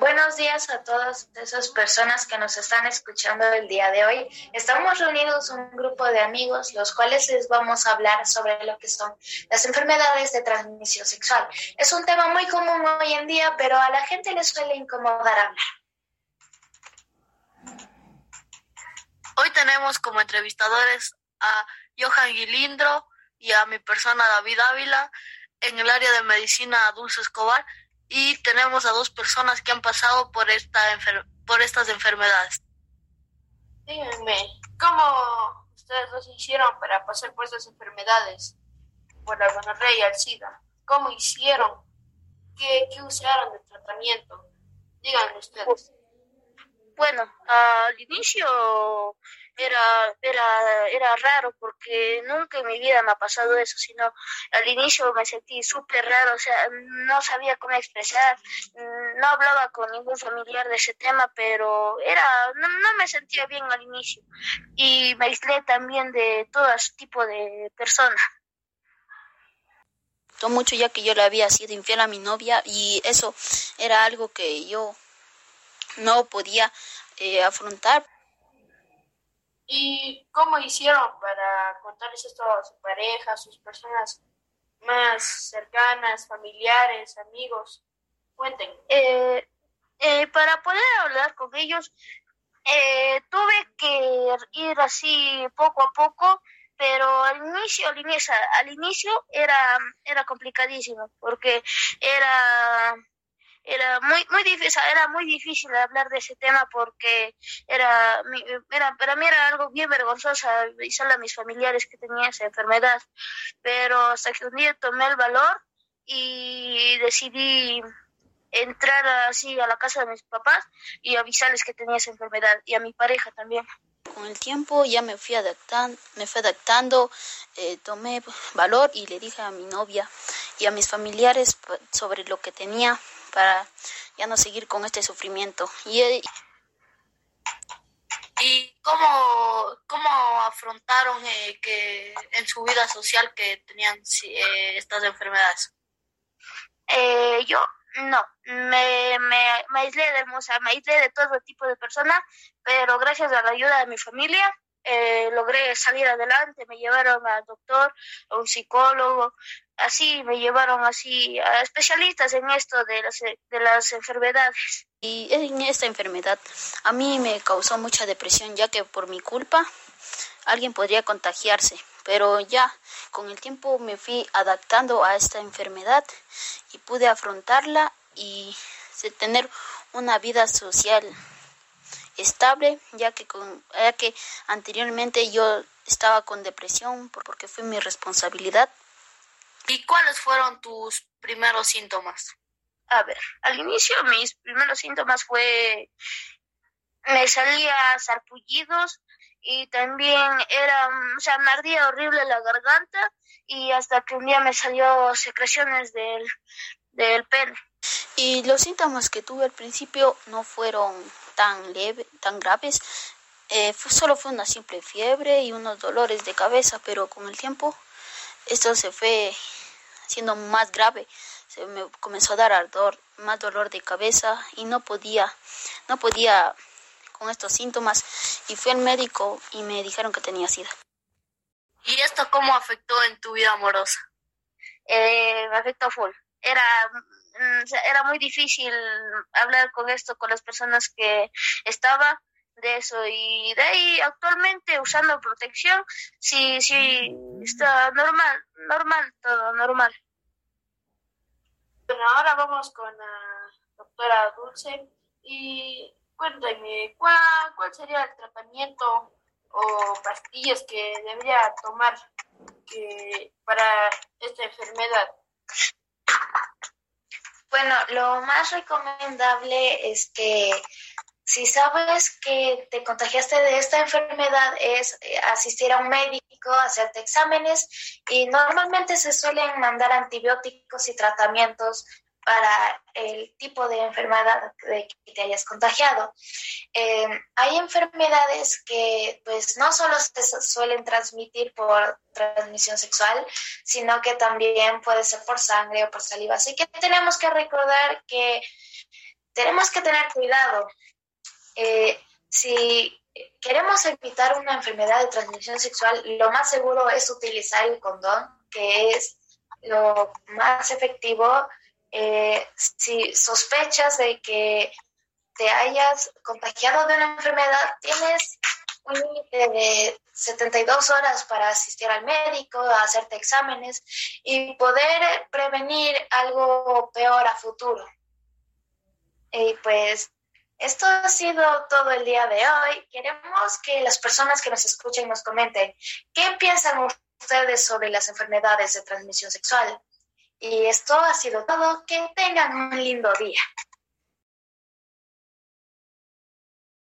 Buenos días a todas esas personas que nos están escuchando el día de hoy. Estamos reunidos un grupo de amigos, los cuales les vamos a hablar sobre lo que son las enfermedades de transmisión sexual. Es un tema muy común hoy en día, pero a la gente le suele incomodar hablar. Hoy tenemos como entrevistadores a Johan Guilindro y a mi persona David Ávila en el área de medicina Dulce Escobar y tenemos a dos personas que han pasado por, esta por estas enfermedades. Díganme, ¿cómo ustedes dos hicieron para pasar por estas enfermedades? Por la gonorrea y el SIDA. ¿Cómo hicieron? ¿Qué, qué usaron de tratamiento? Díganme ustedes. Bueno, al inicio era, era, era raro porque nunca en mi vida me ha pasado eso, sino al inicio me sentí súper raro, o sea, no sabía cómo expresar, no hablaba con ningún familiar de ese tema, pero era, no, me sentía bien al inicio y me aislé también de todo tipo de personas mucho ya que yo le había sido infiel a mi novia y eso era algo que yo no podía eh, afrontar. ¿Y cómo hicieron para contarles esto a su pareja, a sus personas más cercanas, familiares, amigos? Cuenten. Eh, eh, para poder hablar con ellos, eh, tuve que ir así poco a poco, pero al inicio, al inicio, al inicio era, era complicadísimo, porque era era muy muy difícil era muy difícil hablar de ese tema porque era era para mí era algo bien vergonzoso avisarle a mis familiares que tenía esa enfermedad. Pero hasta que un día tomé el valor y decidí entrar así a la casa de mis papás y avisarles que tenía esa enfermedad y a mi pareja también. Con el tiempo ya me fui adaptando, me fui adaptando, eh, tomé valor y le dije a mi novia y a mis familiares sobre lo que tenía para ya no seguir con este sufrimiento. Y, ¿Y cómo, cómo afrontaron eh, que en su vida social que tenían eh, estas enfermedades? Eh, yo no, me, me, me aislé de, o me aislé de todo tipo de personas, pero gracias a la ayuda de mi familia eh, logré salir adelante, me llevaron al doctor, a un psicólogo, así me llevaron así a especialistas en esto de las, de las enfermedades. Y en esta enfermedad a mí me causó mucha depresión ya que por mi culpa alguien podría contagiarse, pero ya con el tiempo me fui adaptando a esta enfermedad y pude afrontarla y tener una vida social estable, ya que, con, ya que anteriormente yo estaba con depresión porque fue mi responsabilidad. ¿Y cuáles fueron tus primeros síntomas? A ver, al inicio mis primeros síntomas fue, me salía sarpullidos y también era, o sea, me ardía horrible la garganta y hasta que un día me salió secreciones del, del pene. Y los síntomas que tuve al principio no fueron tan leve, tan graves. Eh, solo fue una simple fiebre y unos dolores de cabeza, pero con el tiempo esto se fue siendo más grave. Se me comenzó a dar ardor, más dolor de cabeza y no podía, no podía con estos síntomas y fui al médico y me dijeron que tenía sida. ¿Y esto cómo afectó en tu vida amorosa? Eh, me afectó full. Era era muy difícil hablar con esto con las personas que estaba de eso. Y de ahí actualmente usando protección sí sí está normal normal todo normal. Bueno ahora vamos con la doctora Dulce. Y cuéntame cuál cuál sería el tratamiento o pastillas que debería tomar que para esta enfermedad bueno, lo más recomendable es que si sabes que te contagiaste de esta enfermedad es eh, asistir a un médico, hacerte exámenes y normalmente se suelen mandar antibióticos y tratamientos para el tipo de enfermedad de que te hayas contagiado. Eh, hay enfermedades que pues no solo se suelen transmitir por transmisión sexual, sino que también puede ser por sangre o por saliva. Así que tenemos que recordar que tenemos que tener cuidado. Eh, si queremos evitar una enfermedad de transmisión sexual, lo más seguro es utilizar el condón, que es lo más efectivo. Eh, si sospechas de que te hayas contagiado de una enfermedad, tienes un límite de 72 horas para asistir al médico, hacerte exámenes y poder prevenir algo peor a futuro. Y pues esto ha sido todo el día de hoy. Queremos que las personas que nos escuchen nos comenten qué piensan ustedes sobre las enfermedades de transmisión sexual. Y esto ha sido todo. Que tengan un lindo día.